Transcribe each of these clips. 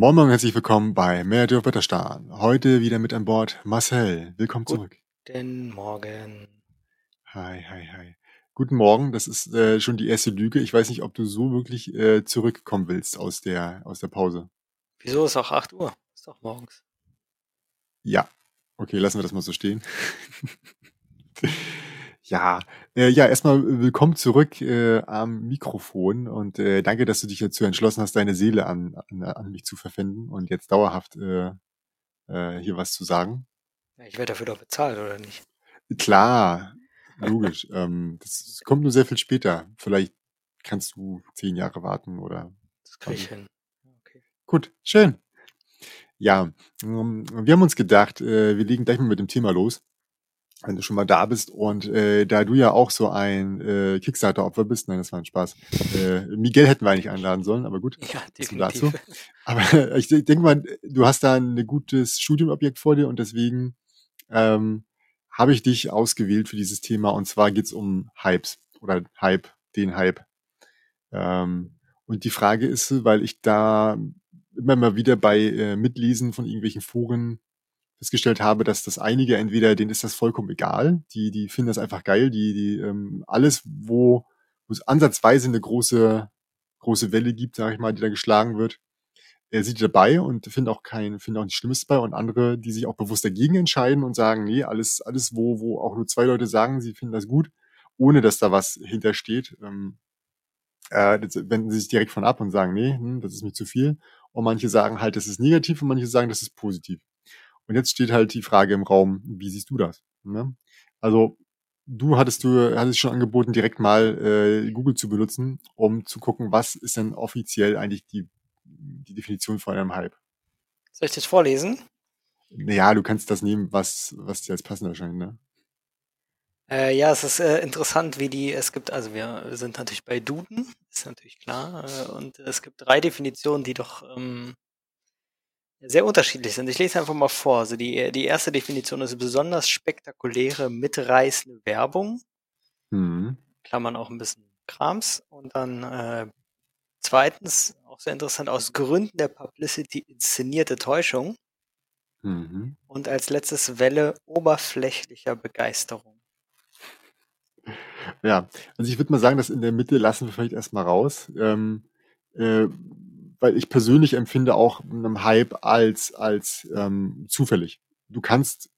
Moin Moin herzlich willkommen bei Mehrere Wetterstern. Heute wieder mit an Bord Marcel. Willkommen zurück. Guten Morgen. Hi, hi, hi. Guten Morgen, das ist äh, schon die erste Lüge. Ich weiß nicht, ob du so wirklich äh, zurückkommen willst aus der, aus der Pause. Wieso ist auch 8 Uhr? Ist doch morgens. Ja. Okay, lassen wir das mal so stehen. ja, äh, ja, erstmal willkommen zurück äh, am Mikrofon und äh, danke, dass du dich dazu entschlossen hast, deine Seele an, an, an mich zu verpfänden und jetzt dauerhaft äh, äh, hier was zu sagen. Ich werde dafür doch bezahlt, oder nicht? Klar, logisch. ähm, das kommt nur sehr viel später. Vielleicht kannst du zehn Jahre warten oder. Das kann ich hin. Okay. Gut, schön. Ja, ähm, wir haben uns gedacht, äh, wir legen gleich mal mit dem Thema los wenn du schon mal da bist und äh, da du ja auch so ein äh, Kickstarter-Opfer bist, nein, das war ein Spaß. Äh, Miguel hätten wir eigentlich einladen sollen, aber gut. Ja, definitiv. Dazu. Aber ich denke mal, du hast da ein gutes Studiumobjekt vor dir und deswegen ähm, habe ich dich ausgewählt für dieses Thema und zwar geht's um Hypes oder Hype, den Hype. Ähm, und die Frage ist, weil ich da immer mal wieder bei äh, Mitlesen von irgendwelchen Foren festgestellt habe, dass das einige entweder, denen ist das vollkommen egal, die, die finden das einfach geil, die, die ähm, alles, wo, wo es ansatzweise eine große, große Welle gibt, sage ich mal, die da geschlagen wird, er sieht dabei und findet auch kein, findet auch nichts Schlimmes dabei und andere, die sich auch bewusst dagegen entscheiden und sagen, nee, alles, alles, wo, wo auch nur zwei Leute sagen, sie finden das gut, ohne dass da was hintersteht, ähm, äh, wenden sie sich direkt von ab und sagen, nee, hm, das ist mir zu viel. Und manche sagen halt, das ist negativ und manche sagen, das ist positiv. Und jetzt steht halt die Frage im Raum, wie siehst du das? Ne? Also du hattest du hattest schon angeboten, direkt mal äh, Google zu benutzen, um zu gucken, was ist denn offiziell eigentlich die, die Definition von einem Hype. Soll ich das vorlesen? Naja, du kannst das nehmen, was, was dir als passend erscheint, ne? Äh, ja, es ist äh, interessant, wie die, es gibt, also wir sind natürlich bei Duden, ist natürlich klar, äh, und es gibt drei Definitionen, die doch ähm, sehr unterschiedlich sind. Ich lese einfach mal vor. Also die, die erste Definition ist besonders spektakuläre, mitreißende Werbung. Mhm. Klammern auch ein bisschen Krams. Und dann äh, zweitens, auch sehr interessant, aus Gründen der Publicity inszenierte Täuschung. Mhm. Und als letztes Welle oberflächlicher Begeisterung. Ja, also ich würde mal sagen, dass in der Mitte lassen wir vielleicht erstmal raus. Ähm, äh, weil ich persönlich empfinde auch einen Hype als, als ähm, zufällig. Du kannst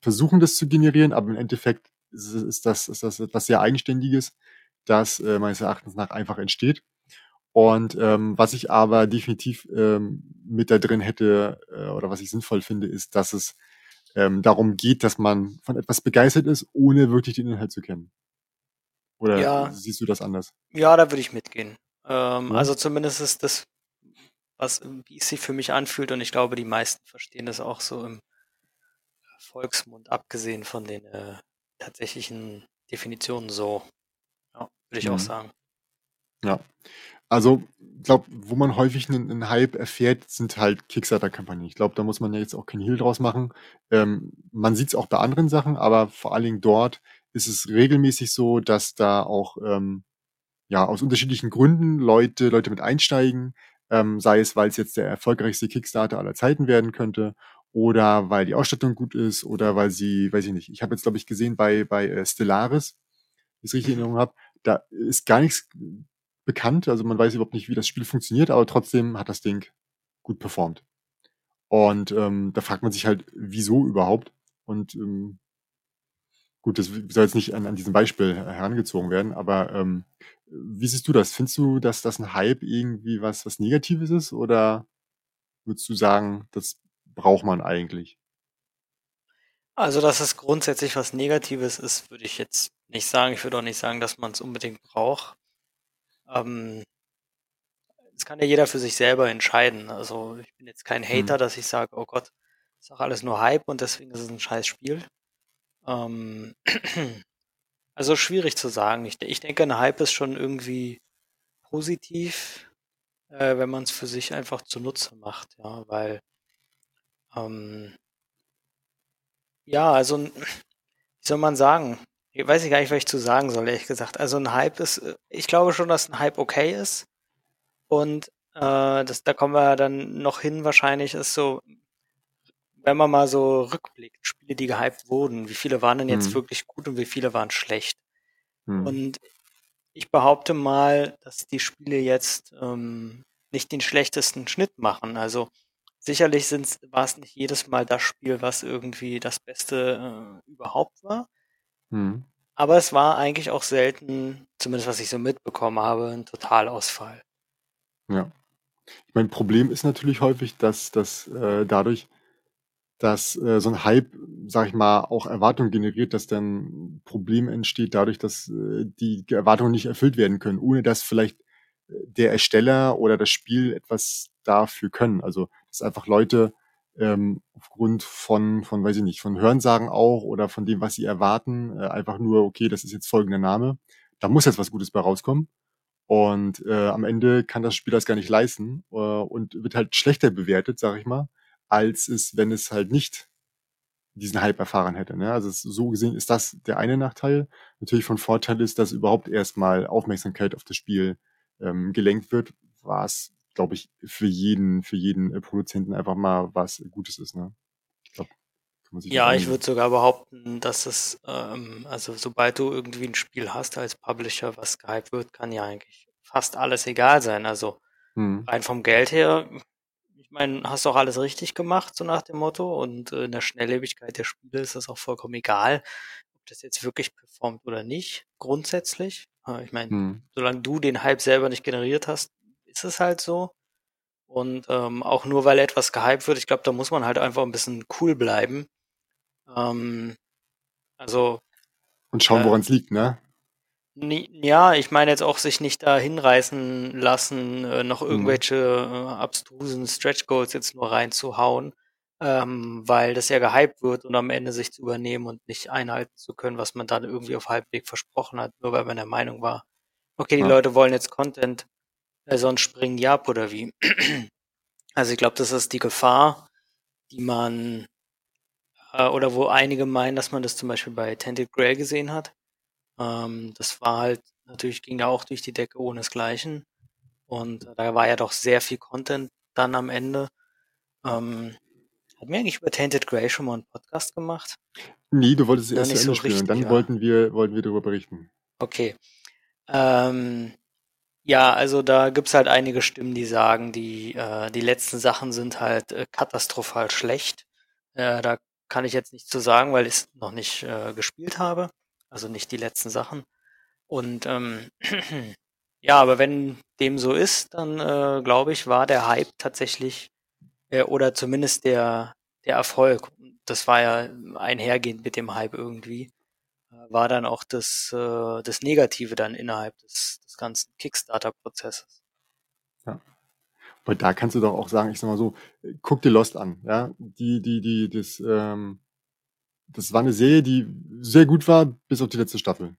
versuchen, das zu generieren, aber im Endeffekt ist, ist, das, ist das etwas sehr Eigenständiges, das äh, meines Erachtens nach einfach entsteht. Und ähm, was ich aber definitiv ähm, mit da drin hätte äh, oder was ich sinnvoll finde, ist, dass es ähm, darum geht, dass man von etwas begeistert ist, ohne wirklich den Inhalt zu kennen. Oder ja. siehst du das anders? Ja, da würde ich mitgehen. Ähm, ja. Also zumindest ist das was, wie es sich für mich anfühlt. Und ich glaube, die meisten verstehen das auch so im Volksmund, abgesehen von den äh, tatsächlichen Definitionen so. Ja, würde ich mhm. auch sagen. Ja. Also, ich glaube, wo man häufig einen, einen, Hype erfährt, sind halt Kickstarter-Kampagnen. Ich glaube, da muss man ja jetzt auch keinen Heal draus machen. Ähm, man sieht es auch bei anderen Sachen, aber vor allen Dingen dort ist es regelmäßig so, dass da auch ähm, ja aus unterschiedlichen Gründen Leute Leute mit einsteigen, ähm, sei es, weil es jetzt der erfolgreichste Kickstarter aller Zeiten werden könnte oder weil die Ausstattung gut ist oder weil sie, weiß ich nicht, ich habe jetzt, glaube ich, gesehen bei, bei äh, Stellaris, wenn ich es richtig in Erinnerung habe, da ist gar nichts bekannt, also man weiß überhaupt nicht, wie das Spiel funktioniert, aber trotzdem hat das Ding gut performt. Und ähm, da fragt man sich halt, wieso überhaupt? Und ähm, gut, das soll jetzt nicht an, an diesem Beispiel herangezogen werden, aber ähm, wie siehst du das? Findest du, dass das ein Hype irgendwie was, was Negatives ist? Oder würdest du sagen, das braucht man eigentlich? Also, dass es grundsätzlich was Negatives ist, würde ich jetzt nicht sagen. Ich würde auch nicht sagen, dass man es unbedingt braucht. Ähm, das kann ja jeder für sich selber entscheiden. Also, ich bin jetzt kein hm. Hater, hm. dass ich sage, oh Gott, ist doch alles nur Hype und deswegen ist es ein scheiß Spiel. Ähm, Also schwierig zu sagen. Ich, ich denke, ein Hype ist schon irgendwie positiv, äh, wenn man es für sich einfach zunutze macht, ja, weil ähm, ja, also wie soll man sagen? Ich weiß gar nicht, was ich zu sagen soll, ehrlich gesagt. Also ein Hype ist, äh, ich glaube schon, dass ein Hype okay ist. Und äh, das, da kommen wir dann noch hin wahrscheinlich, ist so, wenn man mal so rückblickt, Spiele, die gehypt wurden, wie viele waren denn jetzt Hm. wirklich gut und wie viele waren schlecht? Hm. Und ich behaupte mal, dass die Spiele jetzt ähm, nicht den schlechtesten Schnitt machen. Also sicherlich sind's, war es nicht jedes Mal das Spiel, was irgendwie das Beste äh, überhaupt war. Hm. Aber es war eigentlich auch selten, zumindest was ich so mitbekommen habe, ein Totalausfall. Ja. Ich mein Problem ist natürlich häufig, dass, dass äh, dadurch, dass äh, so ein Hype, sag ich mal, auch Erwartungen generiert, dass dann Problem entsteht dadurch, dass äh, die Erwartungen nicht erfüllt werden können, ohne dass vielleicht äh, der Ersteller oder das Spiel etwas dafür können. Also dass einfach Leute ähm, aufgrund von, von, weiß ich nicht, von Hörensagen auch oder von dem, was sie erwarten, äh, einfach nur, okay, das ist jetzt folgender Name, da muss jetzt was Gutes bei rauskommen. Und äh, am Ende kann das Spiel das gar nicht leisten äh, und wird halt schlechter bewertet, sag ich mal, als es, wenn es halt nicht diesen Hype erfahren hätte. Ne? Also so gesehen ist das der eine Nachteil. Natürlich von Vorteil ist, dass überhaupt erstmal Aufmerksamkeit auf das Spiel ähm, gelenkt wird, was, glaube ich, für jeden, für jeden äh, Produzenten einfach mal was Gutes ist. Ne? Ich sich Ja, ich würde sogar behaupten, dass es, ähm, also sobald du irgendwie ein Spiel hast als Publisher, was gehypt wird, kann ja eigentlich fast alles egal sein. Also Hm. rein vom Geld her, meine, hast doch alles richtig gemacht, so nach dem Motto. Und äh, in der Schnelllebigkeit der Spiele ist das auch vollkommen egal, ob das jetzt wirklich performt oder nicht, grundsätzlich. Ich meine, Hm. solange du den Hype selber nicht generiert hast, ist es halt so. Und ähm, auch nur weil etwas gehypt wird, ich glaube, da muss man halt einfach ein bisschen cool bleiben. Ähm, also, Und schauen, äh, woran es liegt, ne? Ja, ich meine jetzt auch sich nicht da hinreißen lassen, äh, noch Hm. irgendwelche äh, abstrusen Stretch Goals jetzt nur reinzuhauen, ähm, weil das ja gehypt wird und am Ende sich zu übernehmen und nicht einhalten zu können, was man dann irgendwie auf Halbweg versprochen hat, nur weil man der Meinung war, okay, die Ja. Leute wollen jetzt Content, äh, sonst springen die ab oder wie. Also ich glaube, das ist die Gefahr, die man äh, oder wo einige meinen, dass man das zum Beispiel bei Tented Grail gesehen hat. Ähm, das war halt, natürlich ging da auch durch die Decke ohnesgleichen. Und äh, da war ja doch sehr viel Content dann am Ende. Ähm, hatten wir eigentlich über Tainted Grail schon mal einen Podcast gemacht? Nee, du wolltest erst so spielen und richtig, dann ja. wollten wir, wollten wir darüber berichten. Okay. Ähm, ja, also da gibt's halt einige Stimmen, die sagen, die, äh, die letzten Sachen sind halt äh, katastrophal schlecht. Äh, da kann ich jetzt nichts zu sagen, weil ich es noch nicht äh, gespielt habe. Also nicht die letzten Sachen. Und ähm, ja, aber wenn dem so ist, dann äh, glaube ich, war der Hype tatsächlich äh, oder zumindest der, der Erfolg. Das war ja einhergehend mit dem Hype irgendwie äh, war dann auch das, äh, das Negative dann innerhalb des, des ganzen Kickstarter-Prozesses. Weil da kannst du doch auch sagen, ich sag mal so, äh, guck dir Lost an, ja. Die, die, die, das, ähm, das war eine Serie, die sehr gut war, bis auf die letzte Staffel.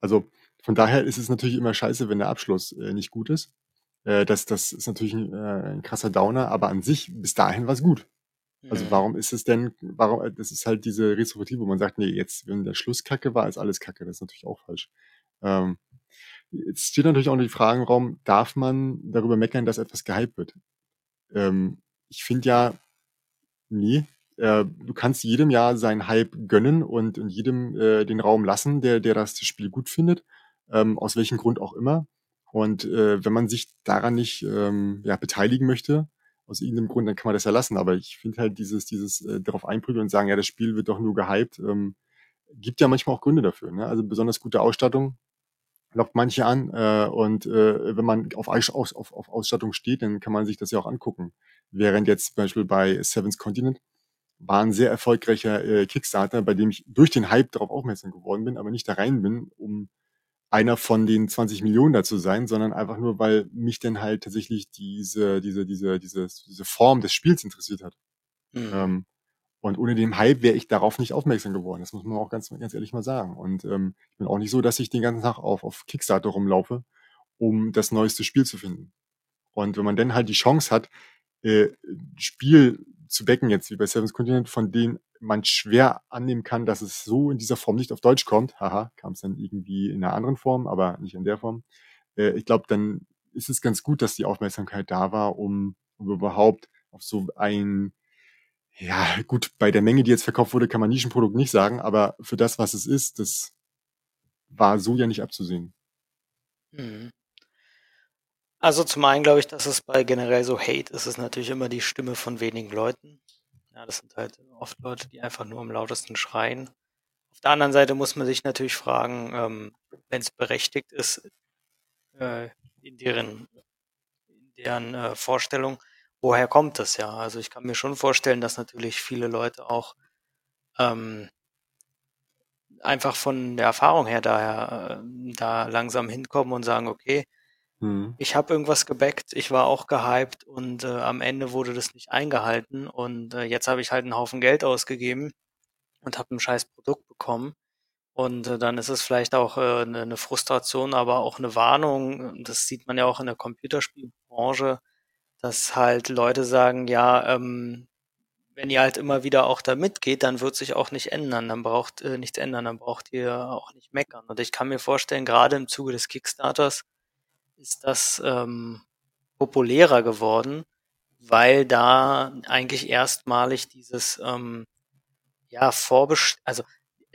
Also von daher ist es natürlich immer scheiße, wenn der Abschluss äh, nicht gut ist. Äh, das, das ist natürlich ein, äh, ein krasser Downer, aber an sich, bis dahin war es gut. Also warum ist es denn, warum, äh, das ist halt diese Retrospektive, wo man sagt, nee, jetzt, wenn der Schluss kacke war, ist alles kacke. Das ist natürlich auch falsch. Ähm, jetzt steht natürlich auch noch die Frage im Raum, darf man darüber meckern, dass etwas gehypt wird? Ähm, ich finde ja, nee, äh, du kannst jedem ja seinen Hype gönnen und, und jedem äh, den Raum lassen, der, der das Spiel gut findet, ähm, aus welchem Grund auch immer. Und äh, wenn man sich daran nicht ähm, ja, beteiligen möchte, aus irgendeinem Grund, dann kann man das ja lassen. Aber ich finde halt dieses, dieses äh, darauf einprügeln und sagen, ja, das Spiel wird doch nur gehypt, ähm, gibt ja manchmal auch Gründe dafür. Ne? Also besonders gute Ausstattung lockt manche an. Äh, und äh, wenn man auf, auf auf Ausstattung steht, dann kann man sich das ja auch angucken. Während jetzt zum Beispiel bei Seven's Continent war ein sehr erfolgreicher äh, Kickstarter, bei dem ich durch den Hype darauf aufmerksam geworden bin, aber nicht da rein bin, um einer von den 20 Millionen da zu sein, sondern einfach nur, weil mich dann halt tatsächlich diese, diese, diese, diese, diese Form des Spiels interessiert hat. Mhm. Ähm, und ohne den Hype wäre ich darauf nicht aufmerksam geworden. Das muss man auch ganz, ganz ehrlich mal sagen. Und ähm, ich bin auch nicht so, dass ich den ganzen Tag auf, auf Kickstarter rumlaufe, um das neueste Spiel zu finden. Und wenn man dann halt die Chance hat, äh, Spiel zu backen, jetzt wie bei Seven's Continent, von denen man schwer annehmen kann, dass es so in dieser Form nicht auf Deutsch kommt, haha, kam es dann irgendwie in einer anderen Form, aber nicht in der Form. Äh, ich glaube, dann ist es ganz gut, dass die Aufmerksamkeit da war, um, um überhaupt auf so ein, ja, gut, bei der Menge, die jetzt verkauft wurde, kann man Nischenprodukt nicht sagen, aber für das, was es ist, das war so ja nicht abzusehen. Mhm. Also zum einen glaube ich, dass es bei generell so Hate ist es natürlich immer die Stimme von wenigen Leuten. Ja, das sind halt oft Leute, die einfach nur am lautesten schreien. Auf der anderen Seite muss man sich natürlich fragen, ähm, wenn es berechtigt ist, äh, in deren, in deren äh, Vorstellung, woher kommt das ja? Also ich kann mir schon vorstellen, dass natürlich viele Leute auch ähm, einfach von der Erfahrung her daher äh, da langsam hinkommen und sagen, okay, Mhm. Ich habe irgendwas gebackt, ich war auch gehypt und äh, am Ende wurde das nicht eingehalten und äh, jetzt habe ich halt einen Haufen Geld ausgegeben und habe ein scheiß Produkt bekommen. Und äh, dann ist es vielleicht auch äh, eine, eine Frustration, aber auch eine Warnung. Das sieht man ja auch in der Computerspielbranche, dass halt Leute sagen, ja, ähm, wenn ihr halt immer wieder auch da mitgeht, dann wird sich auch nicht ändern, dann braucht äh, nichts ändern, dann braucht ihr auch nicht meckern. Und ich kann mir vorstellen, gerade im Zuge des Kickstarters, ist das ähm, populärer geworden, weil da eigentlich erstmalig dieses ähm, ja vorbest also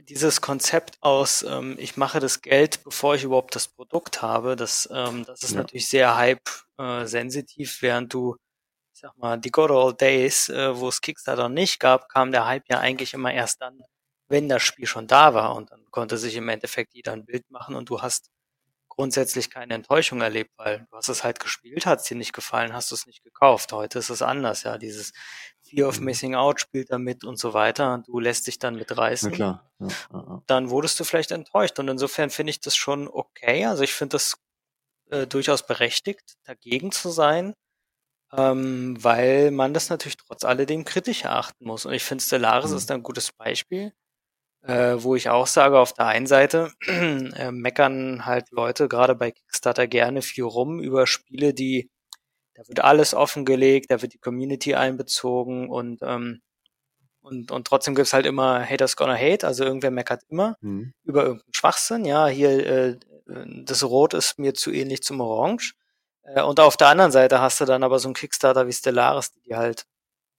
dieses Konzept aus ähm, ich mache das Geld bevor ich überhaupt das Produkt habe das ähm, das ist ja. natürlich sehr hype äh, sensitiv während du ich sag mal die good old days äh, wo es Kickstarter nicht gab kam der Hype ja eigentlich immer erst dann wenn das Spiel schon da war und dann konnte sich im Endeffekt jeder ein Bild machen und du hast grundsätzlich keine Enttäuschung erlebt, weil du hast es halt gespielt, hat es dir nicht gefallen, hast du es nicht gekauft. Heute ist es anders, ja. Dieses Fear of mhm. Missing Out spielt damit und so weiter. Du lässt dich dann mitreißen. Na klar. Ja, ja, ja. Dann wurdest du vielleicht enttäuscht. Und insofern finde ich das schon okay. Also ich finde das äh, durchaus berechtigt, dagegen zu sein, ähm, weil man das natürlich trotz alledem kritisch erachten muss. Und ich finde, Stellaris mhm. ist ein gutes Beispiel äh, wo ich auch sage, auf der einen Seite äh, meckern halt Leute gerade bei Kickstarter gerne viel rum über Spiele, die, da wird alles offengelegt, da wird die Community einbezogen und ähm, und, und trotzdem gibt's halt immer Haters gonna hate, also irgendwer meckert immer mhm. über irgendeinen Schwachsinn. Ja, hier äh, das Rot ist mir zu ähnlich zum Orange. Äh, und auf der anderen Seite hast du dann aber so einen Kickstarter wie Stellaris, die halt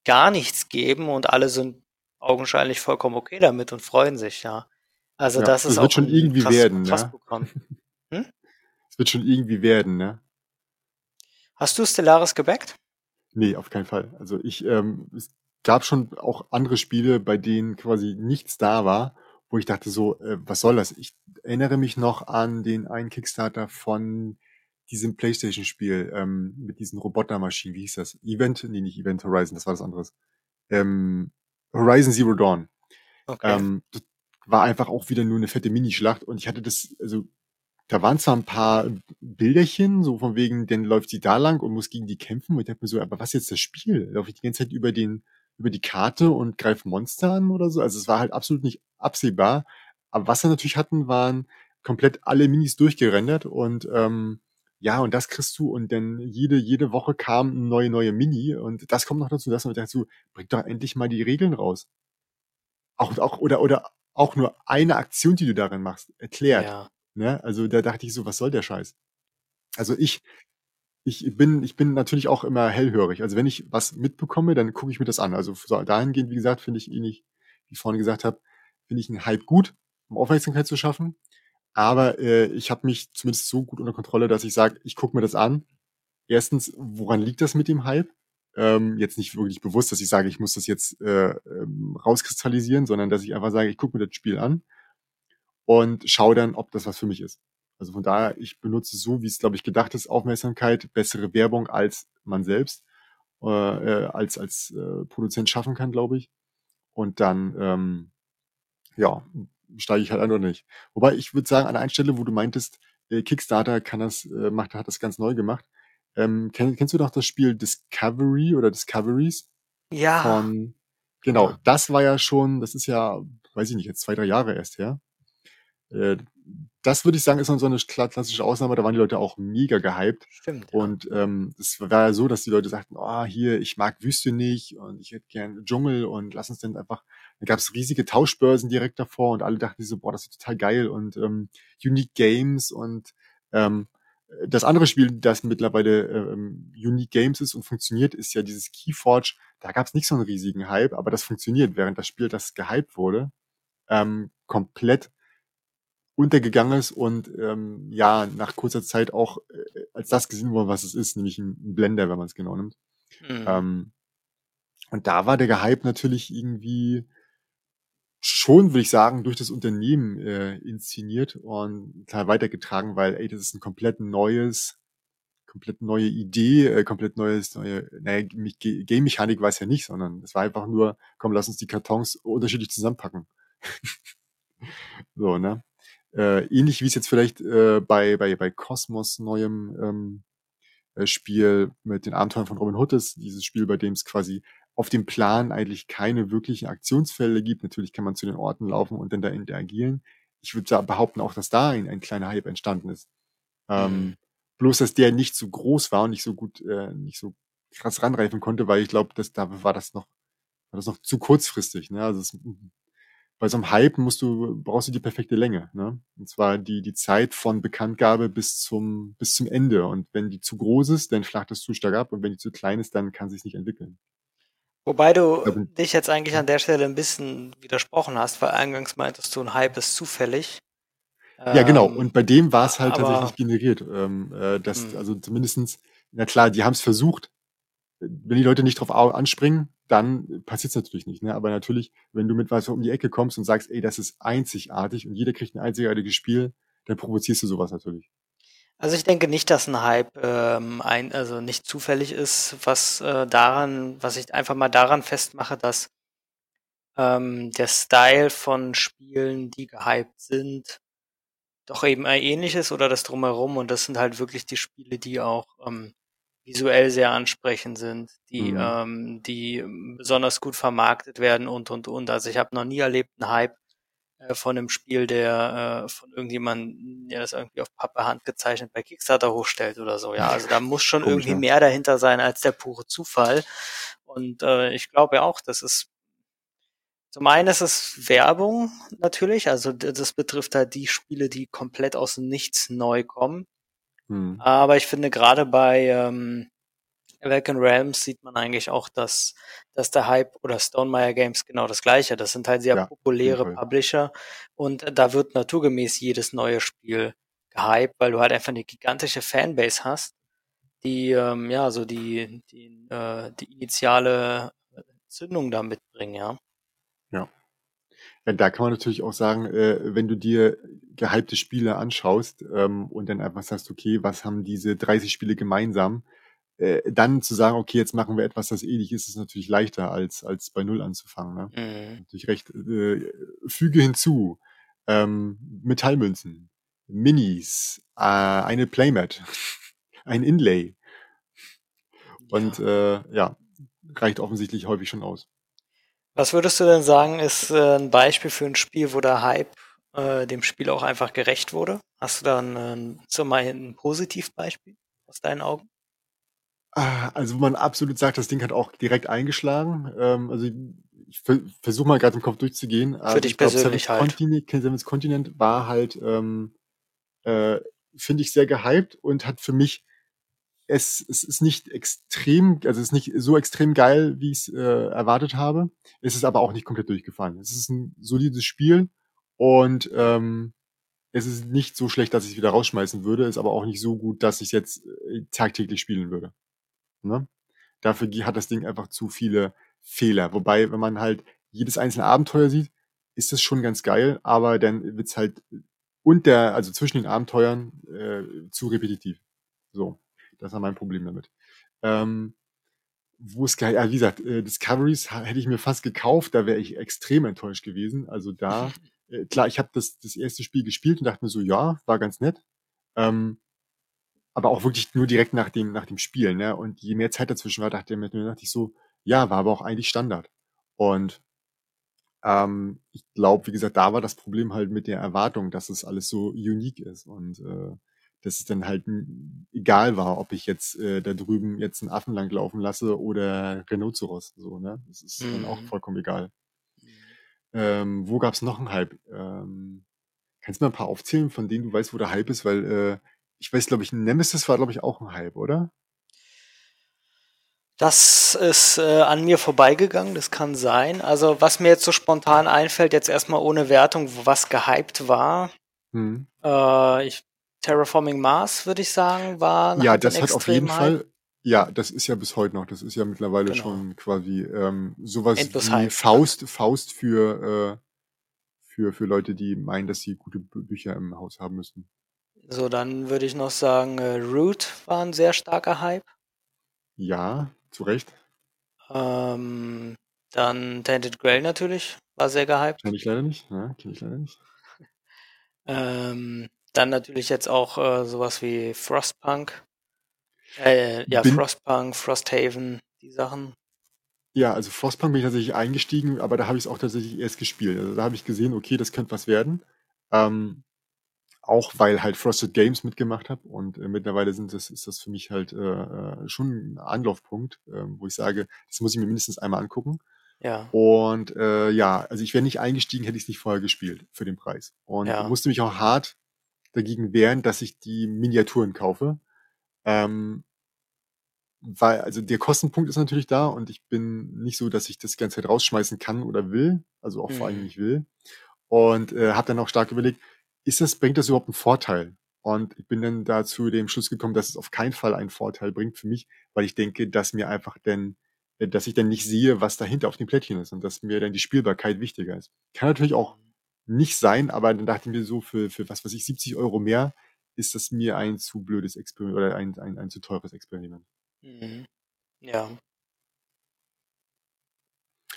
gar nichts geben und alle sind augenscheinlich vollkommen okay damit und freuen sich, ja. Also ja, das ist es wird schon irgendwie krass, werden, krass ne? Hm? Es wird schon irgendwie werden, ne? Hast du Stellaris gebackt? Nee, auf keinen Fall. Also ich, ähm, es gab schon auch andere Spiele, bei denen quasi nichts da war, wo ich dachte so, äh, was soll das? Ich erinnere mich noch an den einen Kickstarter von diesem Playstation-Spiel ähm, mit diesen Robotermaschinen. Wie hieß das? Event? Nee, nicht Event Horizon, das war das anderes. Ähm, Horizon Zero Dawn. Okay. Ähm, das war einfach auch wieder nur eine fette Minischlacht und ich hatte das, also da waren zwar ein paar Bilderchen, so von wegen, dann läuft sie da lang und muss gegen die kämpfen. Und ich dachte mir so, aber was jetzt das Spiel? Laufe ich die ganze Zeit über den, über die Karte und greife Monster an oder so? Also es war halt absolut nicht absehbar. Aber was wir natürlich hatten, waren komplett alle Minis durchgerendert und ähm, ja, und das kriegst du und dann jede, jede Woche kam ein neue, neue Mini und das kommt noch dazu, dass man dazu, bring doch endlich mal die Regeln raus. Auch, auch, oder, oder auch nur eine Aktion, die du darin machst, erklärt. Ja. Ne? Also da dachte ich so, was soll der Scheiß? Also ich, ich bin, ich bin natürlich auch immer hellhörig. Also wenn ich was mitbekomme, dann gucke ich mir das an. Also so dahingehend, wie gesagt, finde ich ähnlich, wie ich vorhin gesagt habe, finde ich einen Hype gut, um Aufmerksamkeit zu schaffen. Aber äh, ich habe mich zumindest so gut unter Kontrolle, dass ich sage, ich gucke mir das an. Erstens, woran liegt das mit dem Hype? Ähm, jetzt nicht wirklich bewusst, dass ich sage, ich muss das jetzt äh, ähm, rauskristallisieren, sondern dass ich einfach sage, ich gucke mir das Spiel an und schaue dann, ob das was für mich ist. Also von daher, ich benutze so, wie es, glaube ich, gedacht ist, Aufmerksamkeit, bessere Werbung als man selbst äh, äh als, als äh, Produzent schaffen kann, glaube ich. Und dann, ähm, ja, steige ich halt ein oder nicht. Wobei ich würde sagen, an einer Stelle, wo du meintest, äh, Kickstarter kann das, äh, macht, hat das ganz neu gemacht. Ähm, kenn, kennst du doch das Spiel Discovery oder Discoveries? Ja. Von, genau, das war ja schon, das ist ja, weiß ich nicht, jetzt zwei, drei Jahre erst her. Äh, das würde ich sagen, ist so eine klassische Ausnahme. Da waren die Leute auch mega gehypt. Stimmt. Ja. Und ähm, es war ja so, dass die Leute sagten, oh, hier, ich mag Wüste nicht und ich hätte gern Dschungel und lass uns denn einfach. Da gab es riesige Tauschbörsen direkt davor und alle dachten so, boah, das ist total geil und ähm, Unique Games und ähm, das andere Spiel, das mittlerweile ähm, Unique Games ist und funktioniert, ist ja dieses Keyforge. Da gab es nicht so einen riesigen Hype, aber das funktioniert, während das Spiel, das gehypt wurde, ähm, komplett untergegangen ist und ähm, ja, nach kurzer Zeit auch äh, als das gesehen wurde, was es ist, nämlich ein, Blender, wenn man es genau nimmt. Mhm. Ähm, und da war der Gehype natürlich irgendwie schon, würde ich sagen, durch das Unternehmen äh, inszeniert und klar weitergetragen, weil, ey, das ist ein komplett neues, komplett neue Idee, äh, komplett neues, neue, naja, Game-Mechanik war es ja nicht, sondern es war einfach nur, komm, lass uns die Kartons unterschiedlich zusammenpacken. so, ne? Äh, ähnlich wie es jetzt vielleicht äh, bei, bei, bei Cosmos neuem ähm, äh, Spiel mit den Abenteuern von Robin Hood ist, dieses Spiel, bei dem es quasi auf dem Plan eigentlich keine wirklichen Aktionsfelder gibt. Natürlich kann man zu den Orten laufen und dann da interagieren. Ich würde behaupten auch, dass da ein, ein kleiner Hype entstanden ist. Ähm, mhm. bloß, dass der nicht so groß war und nicht so gut, äh, nicht so krass ranreifen konnte, weil ich glaube, dass da war das noch, war das noch zu kurzfristig. Ne? Also es, bei so einem Hype musst du, brauchst du die perfekte Länge, ne? Und zwar die, die Zeit von Bekanntgabe bis zum, bis zum Ende. Und wenn die zu groß ist, dann flacht es zu stark ab. Und wenn die zu klein ist, dann kann sie sich nicht entwickeln. Wobei du glaube, dich jetzt eigentlich an der Stelle ein bisschen widersprochen hast, weil eingangs meintest du, ein Hype ist zufällig. Ja, genau. Ähm, Und bei dem war es halt aber, tatsächlich generiert. Ähm, äh, das, mh. also zumindestens, na klar, die haben es versucht. Wenn die Leute nicht drauf anspringen, dann passiert es natürlich nicht. Ne? Aber natürlich, wenn du mit was um die Ecke kommst und sagst, ey, das ist einzigartig und jeder kriegt ein einzigartiges Spiel, dann provozierst du sowas natürlich. Also ich denke nicht, dass ein Hype ähm, ein, also nicht zufällig ist, was äh, daran, was ich einfach mal daran festmache, dass ähm, der Style von Spielen, die gehypt sind, doch eben ein ähnliches oder das drumherum und das sind halt wirklich die Spiele, die auch ähm, visuell sehr ansprechend sind, die, mhm. ähm, die besonders gut vermarktet werden und und und. Also ich habe noch nie erlebt einen Hype, äh, von einem Spiel, der äh, von irgendjemandem, der das irgendwie auf Pappe Hand gezeichnet bei Kickstarter hochstellt oder so. Ja, also da muss schon irgendwie mehr dahinter sein als der pure Zufall. Und äh, ich glaube ja auch, das ist zum einen ist es Werbung natürlich, also das betrifft halt die Spiele, die komplett aus dem Nichts neu kommen. Hm. Aber ich finde gerade bei ähm, Awaken Realms sieht man eigentlich auch, dass, dass der Hype oder Stonemeyer Games genau das gleiche. Das sind halt sehr ja, populäre Publisher und da wird naturgemäß jedes neue Spiel gehypt, weil du halt einfach eine gigantische Fanbase hast, die ähm, ja so die die, äh, die initiale Zündung da mitbringen. Ja. Ja, da kann man natürlich auch sagen, äh, wenn du dir gehypte Spiele anschaust ähm, und dann einfach sagst, okay, was haben diese 30 Spiele gemeinsam? äh, dann zu sagen, okay, jetzt machen wir etwas, das ähnlich ist, ist natürlich leichter, als, als bei Null anzufangen. Ne? Mhm. Natürlich recht. Äh, füge hinzu, ähm, Metallmünzen, Minis, äh, eine Playmat, ein Inlay. Und ja. Äh, ja, reicht offensichtlich häufig schon aus. Was würdest du denn sagen, ist äh, ein Beispiel für ein Spiel, wo der Hype äh, dem Spiel auch einfach gerecht wurde? Hast du da ein, ein, ein Positivbeispiel aus deinen Augen? Ah, also, wo man absolut sagt, das Ding hat auch direkt eingeschlagen. Ähm, also, ich versuche mal gerade im Kopf durchzugehen. Für also, dich persönlich halt. Continent, Continent war halt, ähm, äh, finde ich, sehr gehypt und hat für mich es, es ist nicht extrem, also es ist nicht so extrem geil, wie ich es äh, erwartet habe. Es ist aber auch nicht komplett durchgefallen. Es ist ein solides Spiel und ähm, es ist nicht so schlecht, dass ich es wieder rausschmeißen würde, ist aber auch nicht so gut, dass ich es jetzt äh, tagtäglich spielen würde. Ne? Dafür hat das Ding einfach zu viele Fehler. Wobei, wenn man halt jedes einzelne Abenteuer sieht, ist das schon ganz geil, aber dann wird's halt und der, also zwischen den Abenteuern äh, zu repetitiv. So, das war mein Problem damit. Ähm, wo es geil, ja, wie gesagt, äh, Discoveries hätte ich mir fast gekauft, da wäre ich extrem enttäuscht gewesen. Also da, äh, klar, ich habe das, das erste Spiel gespielt und dachte mir so, ja, war ganz nett. Ähm, aber auch wirklich nur direkt nach dem, nach dem Spiel, ne? Und je mehr Zeit dazwischen war, dachte, mir, dachte ich so, ja, war aber auch eigentlich Standard. Und ähm, ich glaube, wie gesagt, da war das Problem halt mit der Erwartung, dass es alles so unique ist und äh, dass es dann halt egal war, ob ich jetzt äh, da drüben jetzt einen Affen lang laufen lasse oder Rhinoceros, so, ne? Das ist mhm. dann auch mhm. vollkommen egal. Ähm, wo gab's noch einen Hype? Ähm, kannst du mal ein paar aufzählen, von denen du weißt, wo der Hype ist? Weil äh, ich weiß, glaube ich, Nemesis war, glaube ich, auch ein Hype, oder? Das ist äh, an mir vorbeigegangen, das kann sein. Also was mir jetzt so spontan einfällt, jetzt erstmal ohne Wertung, was gehypt war. Hm. Äh, ich, Terraforming Mars, würde ich sagen, war. Ja, das hat auf jeden. Fall. Ja, das ist ja bis heute noch. Das ist ja mittlerweile genau. schon quasi ähm, sowas Endlos wie Hype. Faust, Faust für, äh, für, für Leute, die meinen, dass sie gute Bücher im Haus haben müssten. So, dann würde ich noch sagen, äh, Root war ein sehr starker Hype. Ja, zu Recht. Ähm, dann Tainted Grail natürlich, war sehr gehypt. Kenn ich leider nicht, ja, kenn ich leider nicht. ähm, dann natürlich jetzt auch äh, sowas wie Frostpunk. Äh, ja, bin, Frostpunk, Frosthaven, die Sachen. Ja, also Frostpunk bin ich tatsächlich eingestiegen, aber da habe ich es auch tatsächlich erst gespielt. Also da habe ich gesehen, okay, das könnte was werden. Ähm, auch weil halt Frosted Games mitgemacht habe und äh, mittlerweile sind das, ist das für mich halt äh, äh, schon ein Anlaufpunkt, äh, wo ich sage, das muss ich mir mindestens einmal angucken. Ja. Und äh, ja, also ich wäre nicht eingestiegen, hätte ich es nicht vorher gespielt für den Preis. Und ja. musste mich auch hart dagegen wehren, dass ich die Miniaturen kaufe. Ähm, weil, also der Kostenpunkt ist natürlich da und ich bin nicht so, dass ich das ganze Zeit rausschmeißen kann oder will, also auch mhm. vor allem nicht will. Und äh, habe dann auch stark überlegt, ist das, bringt das überhaupt einen Vorteil? Und ich bin dann da zu dem Schluss gekommen, dass es auf keinen Fall einen Vorteil bringt für mich, weil ich denke, dass mir einfach denn, äh, dass ich dann nicht sehe, was dahinter auf dem Plättchen ist und dass mir dann die Spielbarkeit wichtiger ist. Kann natürlich auch nicht sein, aber dann dachte ich mir so, für, für was weiß ich, 70 Euro mehr ist das mir ein zu blödes Experiment oder ein, ein, ein zu teures Experiment. Mhm. Ja.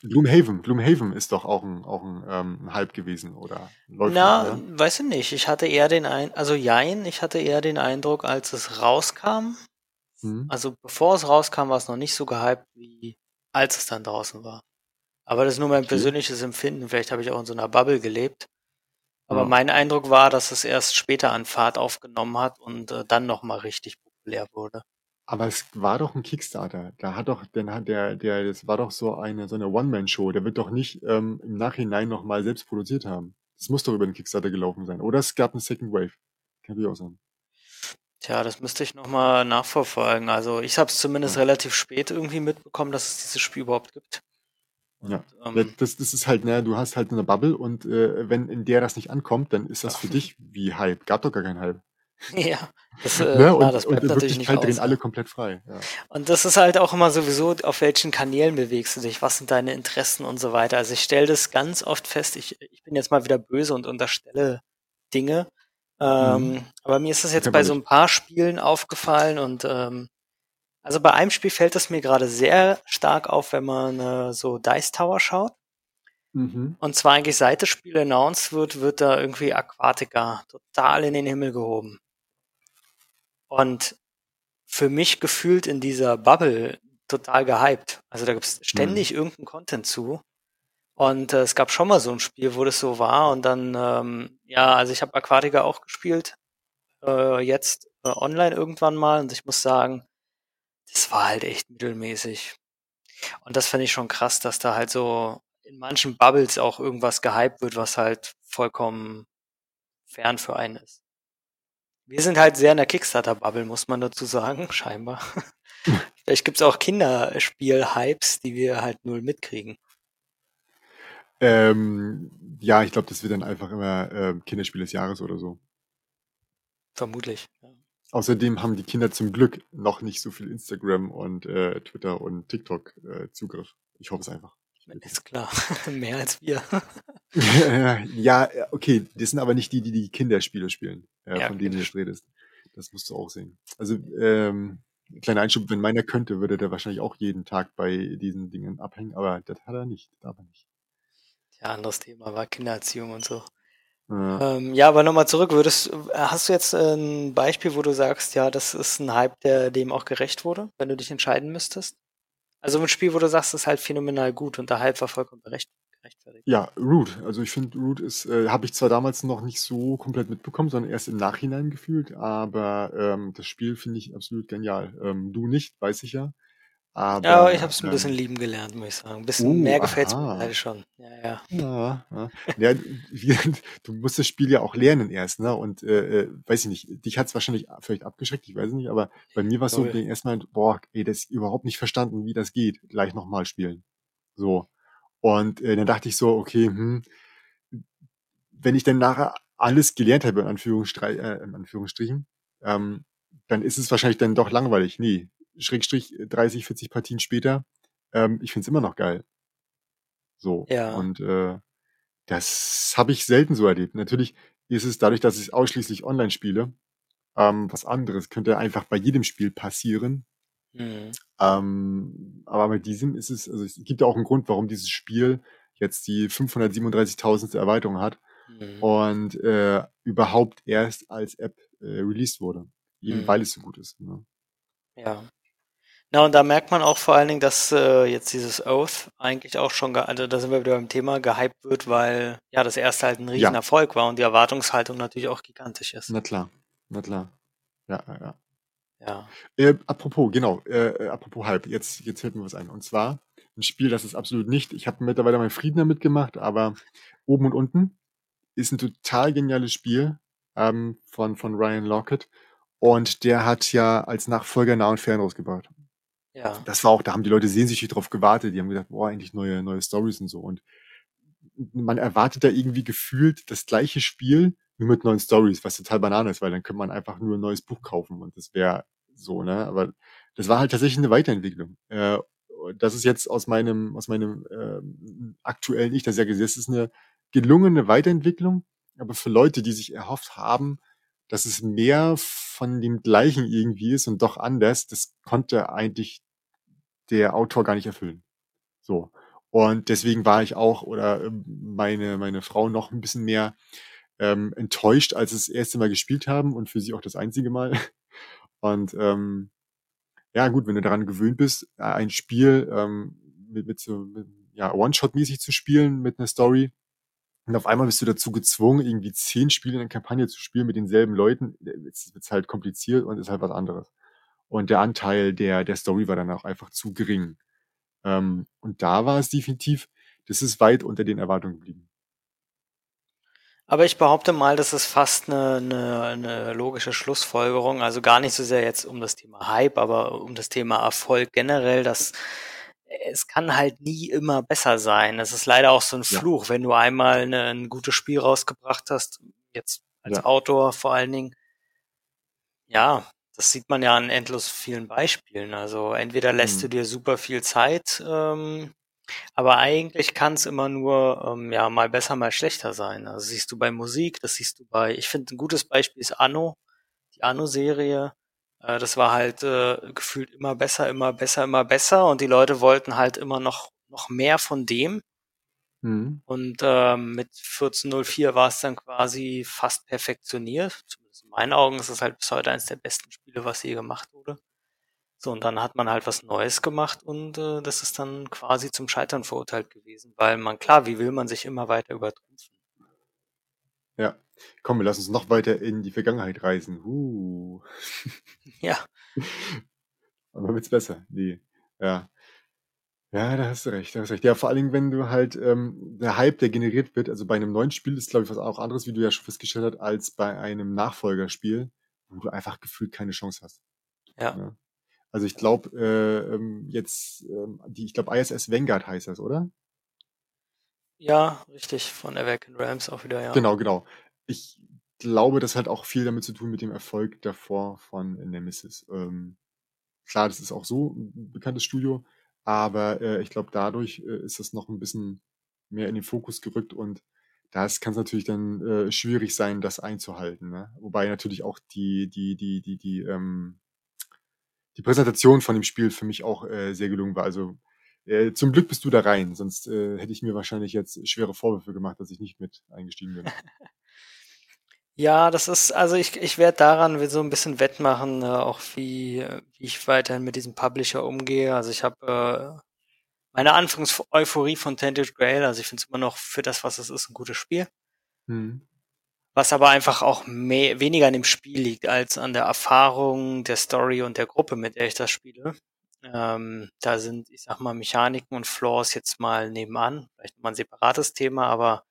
Gloomhaven, Gloomhaven ist doch auch ein, auch ein, ähm, ein Hype gewesen, oder? Läuft Na, noch, ne? weiß ich nicht. Ich hatte eher den ein, also Jein, ich hatte eher den Eindruck, als es rauskam, hm. also bevor es rauskam, war es noch nicht so gehypt, wie als es dann draußen war. Aber das ist nur mein persönliches Empfinden. Vielleicht habe ich auch in so einer Bubble gelebt. Aber ja. mein Eindruck war, dass es erst später an Fahrt aufgenommen hat und äh, dann nochmal richtig populär wurde. Aber es war doch ein Kickstarter. Da hat doch, dann hat der, der, das war doch so eine, so eine One-Man-Show. Der wird doch nicht ähm, im Nachhinein nochmal selbst produziert haben. Das muss doch über den Kickstarter gelaufen sein. Oder es gab eine Second Wave. Kann ich auch sagen. Tja, das müsste ich nochmal nachverfolgen. Also ich habe es zumindest ja. relativ spät irgendwie mitbekommen, dass es dieses Spiel überhaupt gibt. Und, ja, ähm, das, das ist halt, ne, du hast halt eine Bubble und äh, wenn in der das nicht ankommt, dann ist das für dich wie Hype. Gab doch gar keinen Hype. Ja, das, äh, ne? und, das bleibt und natürlich nicht drehen alle komplett frei. Ja. Und das ist halt auch immer sowieso, auf welchen Kanälen bewegst du dich, was sind deine Interessen und so weiter. Also ich stelle das ganz oft fest, ich, ich bin jetzt mal wieder böse und unterstelle Dinge. Ähm, mhm. Aber mir ist das jetzt bei so ein paar Spielen aufgefallen und ähm, also bei einem Spiel fällt es mir gerade sehr stark auf, wenn man äh, so Dice Tower schaut. Mhm. Und zwar eigentlich seit das Spiel announced wird, wird da irgendwie Aquatica total in den Himmel gehoben. Und für mich gefühlt in dieser Bubble total gehypt. Also da gibt es ständig mhm. irgendeinen Content zu. Und äh, es gab schon mal so ein Spiel, wo das so war. Und dann, ähm, ja, also ich habe Aquatica auch gespielt, äh, jetzt äh, online irgendwann mal. Und ich muss sagen, das war halt echt mittelmäßig. Und das finde ich schon krass, dass da halt so in manchen Bubbles auch irgendwas gehypt wird, was halt vollkommen fern für einen ist. Wir sind halt sehr in der Kickstarter-Bubble, muss man dazu sagen, scheinbar. Vielleicht gibt's auch Kinderspiel-Hypes, die wir halt null mitkriegen. Ähm, ja, ich glaube, das wird dann einfach immer äh, Kinderspiel des Jahres oder so. Vermutlich. Ja. Außerdem haben die Kinder zum Glück noch nicht so viel Instagram und äh, Twitter und TikTok äh, Zugriff. Ich hoffe es einfach. Ist klar, mehr als wir. ja, okay, das sind aber nicht die, die die Kinderspiele spielen, äh, ja, von denen du redest. Das musst du auch sehen. Also, ähm, kleiner Einschub, wenn meiner könnte, würde der wahrscheinlich auch jeden Tag bei diesen Dingen abhängen, aber das hat er nicht, darf er nicht. Ja, anderes Thema war Kindererziehung und so. Ja, ähm, ja aber nochmal zurück, würdest, hast du jetzt ein Beispiel, wo du sagst, ja, das ist ein Hype, der dem auch gerecht wurde, wenn du dich entscheiden müsstest? Also ein Spiel, wo du sagst, ist halt phänomenal gut und der Hype war vollkommen gerechtfertigt. Ja, Root. Also ich finde, Root ist, äh, habe ich zwar damals noch nicht so komplett mitbekommen, sondern erst im Nachhinein gefühlt, aber ähm, das Spiel finde ich absolut genial. Ähm, du nicht, weiß ich ja. Aber, Ja, ich habe es ein ähm, bisschen lieben gelernt, muss ich sagen. Ein bisschen Oh, mehr gefällt's mir aha. leider schon. Ja, ja. Ja, ja. du musst das Spiel ja auch lernen erst, ne? Und äh, äh, weiß ich nicht, dich hat's wahrscheinlich vielleicht abgeschreckt, ich weiß es nicht, aber bei mir war es so, den erstmal, boah, ey, das ist überhaupt nicht verstanden, wie das geht. Gleich nochmal spielen. So. Und äh, dann dachte ich so, okay, hm, wenn ich dann nachher alles gelernt habe, in, Anführungsstrei äh, in Anführungsstrichen, ähm, dann ist es wahrscheinlich dann doch langweilig. Nee, Schrägstrich 30, 40 Partien später, ähm, ich find's immer noch geil. So. Ja. Und äh, das habe ich selten so erlebt. Natürlich ist es dadurch, dass ich ausschließlich online spiele, ähm, was anderes. Könnte einfach bei jedem Spiel passieren. Mhm. Ähm, aber bei diesem ist es, also es gibt ja auch einen Grund, warum dieses Spiel jetzt die 537.000. Erweiterung hat Mhm. und äh, überhaupt erst als App äh, released wurde. Eben Mhm. weil es so gut ist. Ne? Ja. Na, und da merkt man auch vor allen Dingen, dass äh, jetzt dieses Oath eigentlich auch schon, ge- also da sind wir wieder beim Thema, gehypt wird, weil ja das erste halt ein Ja. Riesenerfolg war und die Erwartungshaltung natürlich auch gigantisch ist. Na klar, na klar. Ja, ja, ja. Ja. Äh, apropos, genau, äh, äh, apropos Hype, jetzt, jetzt fällt mir was ein. Und zwar ein Spiel, das ist absolut nicht, ich habe mittlerweile meinen Frieden damit gemacht, aber oben und unten ist ein total geniales Spiel ähm, von, von Ryan Lockett. Und der hat ja als Nachfolger Nah und Fern rausgebracht. Ja. Das war auch, da haben die Leute sehnsüchtig drauf gewartet. Die haben gedacht, boah, endlich neue, neue Stories und so. Und man erwartet da irgendwie gefühlt das gleiche Spiel, nur mit neuen Stories, was total banane ist, weil dann könnte man einfach nur ein neues Buch kaufen und das wäre so, ne? Aber das war halt tatsächlich eine Weiterentwicklung. Äh, das ist jetzt aus meinem, aus meinem ähm, aktuellen Ich, das ja gesehen, es ist eine gelungene Weiterentwicklung, aber für Leute, die sich erhofft haben, dass es mehr von dem Gleichen irgendwie ist und doch anders, das konnte eigentlich der Autor gar nicht erfüllen. So. Und deswegen war ich auch oder ähm, meine, meine Frau noch ein bisschen mehr ähm, enttäuscht, als es das erste Mal gespielt haben und für sie auch das einzige Mal. Und ähm, ja, gut, wenn du daran gewöhnt bist, ein Spiel ähm, mit, mit so mit, ja, One-Shot-mäßig zu spielen mit einer Story, und auf einmal bist du dazu gezwungen, irgendwie zehn Spiele in einer Kampagne zu spielen mit denselben Leuten. Jetzt wird's halt kompliziert und ist halt was anderes. Und der Anteil der, der Story war dann auch einfach zu gering. Ähm, und da war es definitiv, das ist weit unter den Erwartungen geblieben. Aber ich behaupte mal, das ist fast eine, eine, eine logische Schlussfolgerung. Also gar nicht so sehr jetzt um das Thema Hype, aber um das Thema Erfolg generell, dass es kann halt nie immer besser sein. Das ist leider auch so ein Ja. Fluch, wenn du einmal eine, ein gutes Spiel rausgebracht hast, jetzt als Ja. Autor vor allen Dingen. Ja, das sieht man ja an endlos vielen Beispielen. Also entweder lässt Mhm. du dir super viel Zeit, ähm, aber eigentlich kann es immer nur ähm, ja mal besser, mal schlechter sein. Also siehst du bei Musik, das siehst du bei, ich finde ein gutes Beispiel ist Anno, die Anno-Serie. Äh, das war halt äh, gefühlt immer besser, immer besser, immer besser und die Leute wollten halt immer noch noch mehr von dem. Mhm. Und ähm, mit 1404 war es dann quasi fast perfektioniert. Zumindest in meinen Augen ist es halt bis heute eines der besten Spiele, was je gemacht wurde. So, und dann hat man halt was Neues gemacht und äh, das ist dann quasi zum Scheitern verurteilt gewesen, weil man, klar, wie will man sich immer weiter übertrumpfen? Ja. Komm, wir lassen uns noch weiter in die Vergangenheit reisen. Uh. Ja, Aber wird's besser? Nee. Ja. Ja, da hast du recht, da hast du recht. Ja, vor allen Dingen, wenn du halt, ähm, der Hype, der generiert wird, also bei einem neuen Spiel ist, glaube ich, was auch anderes, wie du ja schon festgestellt hast, als bei einem Nachfolgerspiel, wo du einfach gefühlt keine Chance hast. ja, Ja. Also ich glaube, äh, ähm, jetzt, ähm, die, ich glaube, ISS Vanguard heißt das, oder? ja, richtig, von Awakened Realms auch wieder, ja. Genau, genau. Ich glaube, das hat auch viel damit zu tun mit dem Erfolg davor von Nemesis. Ähm, klar, das ist auch so ein bekanntes Studio, aber äh, ich glaube, dadurch äh, ist das noch ein bisschen mehr in den Fokus gerückt und das kann es natürlich dann äh, schwierig sein, das einzuhalten. Ne? Wobei natürlich auch die, die, die, die, die, ähm, die Präsentation von dem Spiel für mich auch äh, sehr gelungen war. Also äh, zum Glück bist du da rein, sonst äh, hätte ich mir wahrscheinlich jetzt schwere Vorwürfe gemacht, dass ich nicht mit eingestiegen bin. Ja, das ist, also ich, ich werde daran so ein bisschen wettmachen, äh, auch wie, wie ich weiterhin mit diesem Publisher umgehe. Also ich habe äh, meine Anfangs-Euphorie von Tainted Grail, also ich finde es immer noch für das, was es ist, ein gutes Spiel. Hm. Was aber einfach auch mehr, weniger an dem Spiel liegt, als an der Erfahrung, der Story und der Gruppe, mit der ich das spiele. Ähm, da sind, ich sag mal, Mechaniken und Flaws jetzt mal nebenan. Vielleicht mal ein separates Thema, aber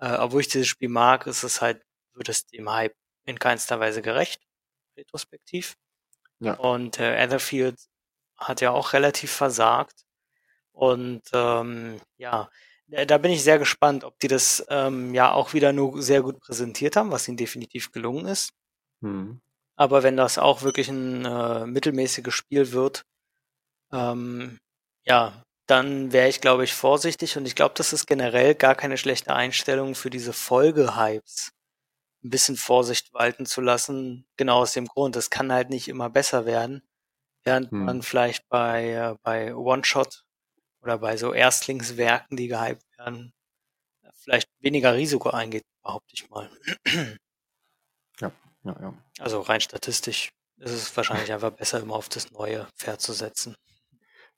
äh, obwohl ich dieses Spiel mag, ist es halt, wird es dem Hype in keinster Weise gerecht, retrospektiv. Ja. Und äh, Etherfield hat ja auch relativ versagt. Und ähm, ja, da bin ich sehr gespannt, ob die das ähm, ja auch wieder nur sehr gut präsentiert haben, was ihnen definitiv gelungen ist. Mhm. Aber wenn das auch wirklich ein äh, mittelmäßiges Spiel wird, ähm, ja, dann wäre ich, glaube ich, vorsichtig. Und ich glaube, das ist generell gar keine schlechte Einstellung für diese Folgehypes. Ein bisschen Vorsicht walten zu lassen. Genau aus dem Grund, es kann halt nicht immer besser werden. Während hm. man vielleicht bei, äh, bei One-Shot oder bei so Erstlingswerken, die gehypt werden, vielleicht weniger Risiko eingeht, behaupte ich mal. Ja, ja, ja. Also rein statistisch ist es wahrscheinlich einfach besser, immer auf das neue Pferd zu setzen.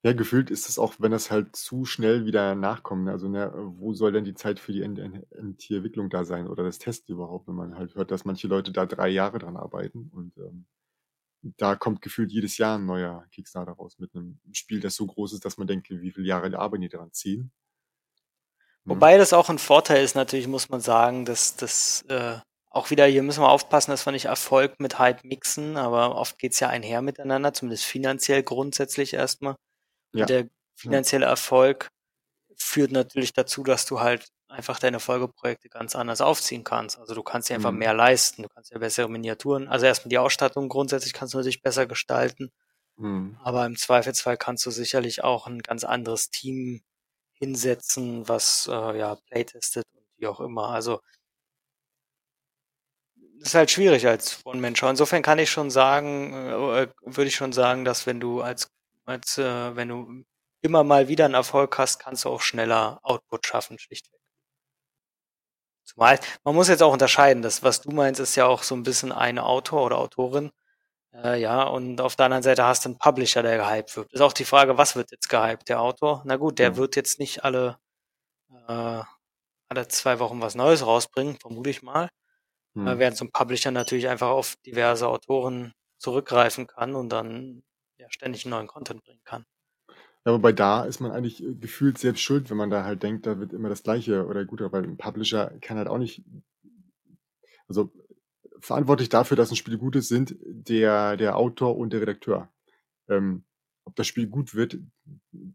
Ja, gefühlt ist es auch, wenn das halt zu schnell wieder nachkommt. Ne? Also, ne, wo soll denn die Zeit für die Ent Ent Entwicklung da sein oder das Test überhaupt, wenn man halt hört, dass manche Leute da drei Jahre dran arbeiten und ähm, da kommt gefühlt jedes Jahr ein neuer Kickstarter raus mit einem Spiel, das so groß ist, dass man denkt, wie viele Jahre arbeiten die daran ziehen. Ne? Wobei das auch ein Vorteil ist, natürlich muss man sagen, dass das äh, auch wieder, hier müssen wir aufpassen, dass wir nicht Erfolg mit Hype mixen, aber oft geht's ja einher miteinander, zumindest finanziell grundsätzlich erstmal. Ja. der finanzielle Erfolg führt natürlich dazu, dass du halt einfach deine Folgeprojekte ganz anders aufziehen kannst. Also du kannst dir einfach mhm. mehr leisten, du kannst ja bessere Miniaturen, also erstmal die Ausstattung grundsätzlich kannst du natürlich besser gestalten, mhm. aber im Zweifelsfall kannst du sicherlich auch ein ganz anderes Team hinsetzen, was äh, ja playtestet und wie auch immer. Also ist halt schwierig als One-Man-Show. Insofern kann ich schon sagen, äh, würde ich schon sagen, dass wenn du als als äh, wenn du immer mal wieder einen Erfolg hast, kannst du auch schneller Output schaffen, schlichtweg. Zumal, man muss jetzt auch unterscheiden, das, was du meinst, ist ja auch so ein bisschen ein Autor oder Autorin. Äh, ja, und auf der anderen Seite hast du einen Publisher, der gehypt wird. Ist auch die Frage, was wird jetzt gehypt? Der Autor? Na gut, der mhm. wird jetzt nicht alle, äh, alle zwei Wochen was Neues rausbringen, vermute ich mal. Mhm. während so ein Publisher natürlich einfach auf diverse Autoren zurückgreifen kann und dann ja ständig neuen Content bringen kann. Ja, wobei da ist man eigentlich äh, gefühlt selbst schuld, wenn man da halt denkt, da wird immer das Gleiche oder gut, aber ein Publisher kann halt auch nicht, also verantwortlich dafür, dass ein Spiel gut ist, sind der, der Autor und der Redakteur. Ähm, ob das Spiel gut wird,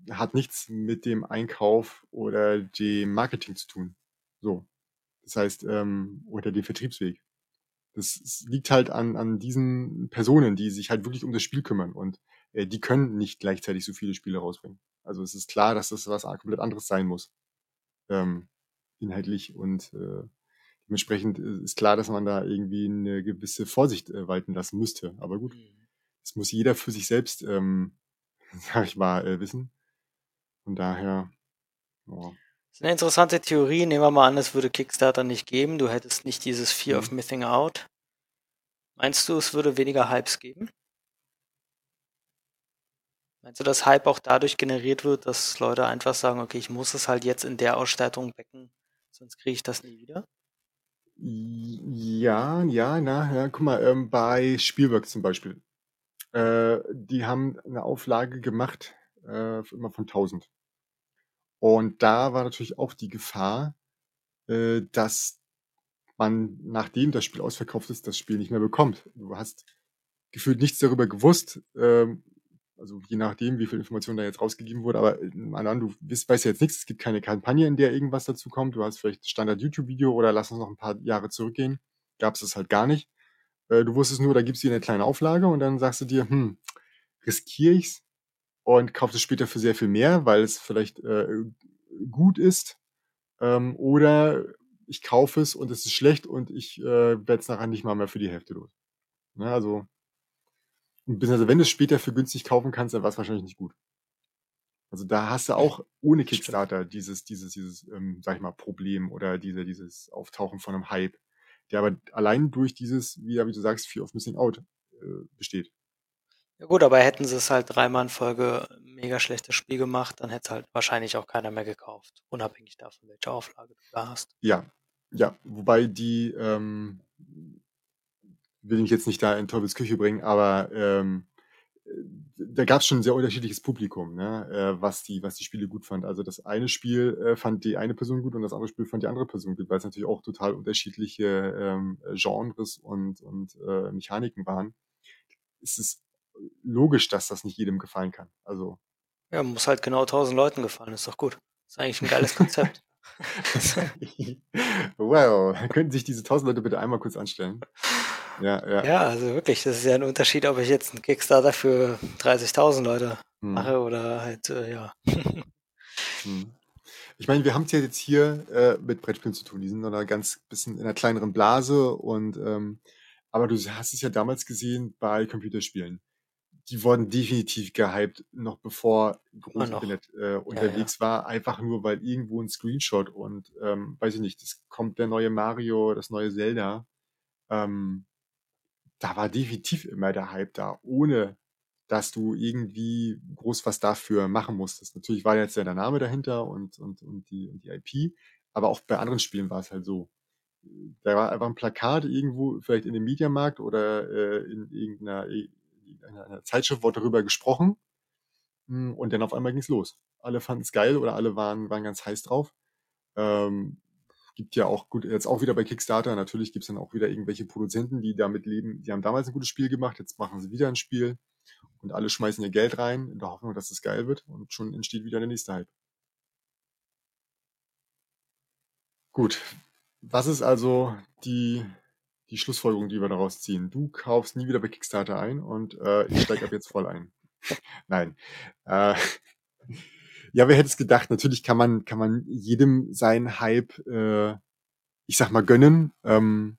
hat nichts mit dem Einkauf oder dem Marketing zu tun. So. Das heißt, ähm, oder dem Vertriebsweg. Das liegt halt an, an diesen Personen, die sich halt wirklich um das Spiel kümmern und äh, die können nicht gleichzeitig so viele Spiele rausbringen. Also es ist klar, dass das was komplett anderes sein muss. Ähm, inhaltlich und äh, dementsprechend äh, ist klar, dass man da irgendwie eine gewisse Vorsicht äh, walten lassen müsste. Aber gut, mhm. das muss jeder für sich selbst, ähm, sag ich mal, äh, wissen. Von daher, ja. Das ist eine interessante Theorie. Nehmen wir mal an, es würde Kickstarter nicht geben. Du hättest nicht dieses Fear mhm. of Missing Out. Meinst du, es würde weniger Hypes geben? Meinst du, dass Hype auch dadurch generiert wird, dass Leute einfach sagen, okay, ich muss es halt jetzt in der Ausstattung becken, sonst kriege ich das nie wieder? Ja, ja, na, ja, guck mal, ähm, bei Spielwerk zum Beispiel. Äh, die haben eine Auflage gemacht, äh, immer von 1000. Und da war natürlich auch die Gefahr, äh, dass man, nachdem das Spiel ausverkauft ist, das Spiel nicht mehr bekommt. Du hast gefühlt nichts darüber gewusst, ähm, also je nachdem, wie viel Information da jetzt rausgegeben wurde, aber an, du weißt, weißt ja jetzt nichts, es gibt keine Kampagne, in der irgendwas dazu kommt. Du hast vielleicht Standard-YouTube-Video oder lass uns noch ein paar Jahre zurückgehen. Gab es das halt gar nicht. Äh, du wusstest nur, da gibt's hier eine kleine Auflage und dann sagst du dir, hm, riskiere ich's und kaufe es später für sehr viel mehr, weil es vielleicht äh, gut ist. Ähm, oder ich kaufe es und es ist schlecht und ich äh, werde es nachher nicht mal mehr für die Hälfte los. Ne, also, also wenn du es später für günstig kaufen kannst, dann war es wahrscheinlich nicht gut. Also da hast du auch ohne Kickstarter dieses, dieses, dieses, ähm, sag ich mal, Problem oder diese, dieses Auftauchen von einem Hype, der aber allein durch dieses, wie, wie du sagst, Fear of Missing Out äh, besteht. Ja gut, aber hätten sie es halt dreimal in Folge mega schlechtes Spiel gemacht, dann hätte es halt wahrscheinlich auch keiner mehr gekauft, unabhängig davon, welche Auflage du da hast. Ja, ja, wobei die, ähm, will ich jetzt nicht da in Teufels Küche bringen, aber ähm, da gab es schon ein sehr unterschiedliches Publikum, ne, äh, was die, was die Spiele gut fand. Also das eine Spiel äh, fand die eine Person gut und das andere Spiel fand die andere Person gut, weil es natürlich auch total unterschiedliche ähm, Genres und, und äh, Mechaniken waren. Es ist logisch, dass das nicht jedem gefallen kann. Also ja, muss halt genau tausend Leuten gefallen, ist doch gut. ist eigentlich ein geiles Konzept. wow, könnten sich diese tausend Leute bitte einmal kurz anstellen? Ja, ja. Ja, also wirklich, das ist ja ein Unterschied, ob ich jetzt einen Kickstarter für 30.000 Leute hm. mache oder halt, äh, ja. Hm. Ich meine, wir haben es ja jetzt hier äh, mit Brettspielen zu tun. Die sind noch ein ganz bisschen in einer kleineren Blase und ähm, aber du hast es ja damals gesehen bei Computerspielen. Die wurden definitiv gehypt, noch bevor groß Internet äh, unterwegs ja, ja. war, einfach nur weil irgendwo ein Screenshot und ähm, weiß ich nicht, das kommt der neue Mario, das neue Zelda. Ähm, da war definitiv immer der Hype da, ohne dass du irgendwie groß was dafür machen musstest. Natürlich war jetzt ja der Name dahinter und, und, und, die, und die IP, aber auch bei anderen Spielen war es halt so. Da war einfach ein Plakat irgendwo, vielleicht in dem Mediamarkt oder äh, in irgendeiner, irgendeiner einer Zeitschrift wurde darüber gesprochen. Hm, und dann auf einmal ging's los. Alle fanden es geil oder alle waren, waren ganz heiß drauf. Ähm, gibt ja auch gut, jetzt auch wieder bei Kickstarter, natürlich gibt es dann auch wieder irgendwelche Produzenten, die damit leben, die haben damals ein gutes Spiel gemacht, jetzt machen sie wieder ein Spiel. Und alle schmeißen ihr Geld rein, in der Hoffnung, dass es geil wird. Und schon entsteht wieder der nächste Hype. Gut, was ist also die, die Schlussfolgerung, die wir daraus ziehen? Du kaufst nie wieder bei Kickstarter ein und äh, ich steige ab jetzt voll ein. Nein. Äh, ja, wer hätte es gedacht? Natürlich kann man, kann man jedem seinen Hype, äh, ich sag mal, gönnen. Ähm,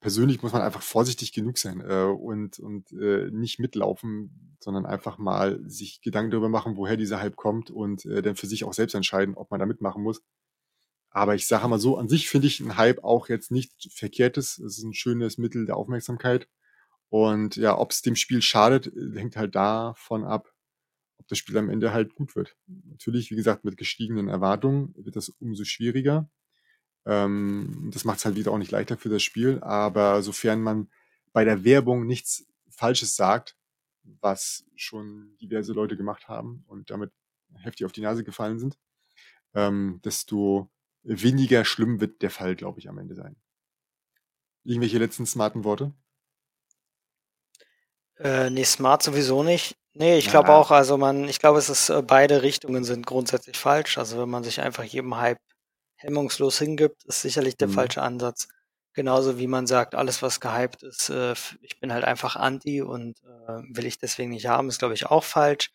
persönlich muss man einfach vorsichtig genug sein äh, und, und äh, nicht mitlaufen, sondern einfach mal sich Gedanken darüber machen, woher dieser Hype kommt und äh, dann für sich auch selbst entscheiden, ob man da mitmachen muss. Aber ich sage mal so, an sich finde ich ein Hype auch jetzt nicht verkehrtes. Es ist ein schönes Mittel der Aufmerksamkeit. Und ja, ob es dem Spiel schadet, hängt halt davon ab, ob das Spiel am Ende halt gut wird. Natürlich, wie gesagt, mit gestiegenen Erwartungen wird das umso schwieriger. Ähm, das macht es halt wieder auch nicht leichter für das Spiel, aber sofern man bei der Werbung nichts Falsches sagt, was schon diverse Leute gemacht haben und damit heftig auf die Nase gefallen sind, ähm, desto weniger schlimm wird der Fall, glaube ich, am Ende sein. Irgendwelche letzten smarten Worte? Äh, nee, smart sowieso nicht. Nee, ich glaube auch, also man, ich glaube, es ist, äh, beide Richtungen sind grundsätzlich falsch. Also wenn man sich einfach jedem Hype hemmungslos hingibt, ist sicherlich der mhm. falsche Ansatz. Genauso wie man sagt, alles was gehypt ist, äh, ich bin halt einfach anti und äh, will ich deswegen nicht haben, ist glaube ich auch falsch.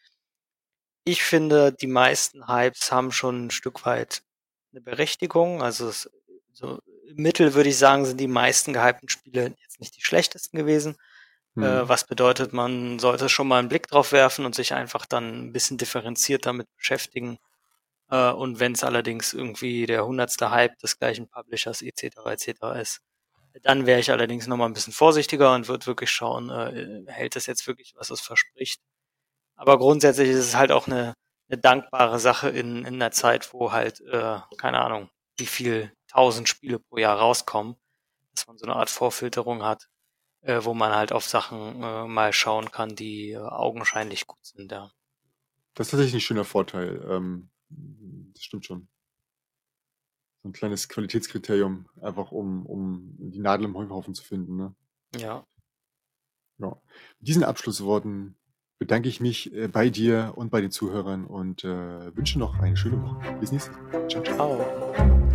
Ich finde, die meisten Hypes haben schon ein Stück weit eine Berechtigung. Also es, so im Mittel würde ich sagen, sind die meisten gehypten Spiele jetzt nicht die schlechtesten gewesen. Äh, mhm. was bedeutet, man sollte schon mal einen Blick drauf werfen und sich einfach dann ein bisschen differenziert damit beschäftigen. Äh, und wenn es allerdings irgendwie der hundertste Hype des gleichen Publishers etc. etc. ist, dann wäre ich allerdings nochmal ein bisschen vorsichtiger und würde wirklich schauen, äh, hält es jetzt wirklich, was es verspricht. Aber grundsätzlich ist es halt auch eine, eine dankbare Sache in, in einer Zeit, wo halt, äh, keine Ahnung, wie viel tausend Spiele pro Jahr rauskommen, dass man so eine Art Vorfilterung hat äh, wo man halt auf Sachen äh, mal schauen kann, die äh, augenscheinlich gut sind, ja. Das ist tatsächlich ein schöner Vorteil. Ähm, das stimmt schon. So ein kleines Qualitätskriterium, einfach um, um die Nadel im Heuhaufen zu finden. Ne? Ja. ja. Mit diesen Abschlussworten bedanke ich mich äh, bei dir und bei den Zuhörern und äh, wünsche noch eine schöne Woche. Bis nächstes. Ciao, ciao.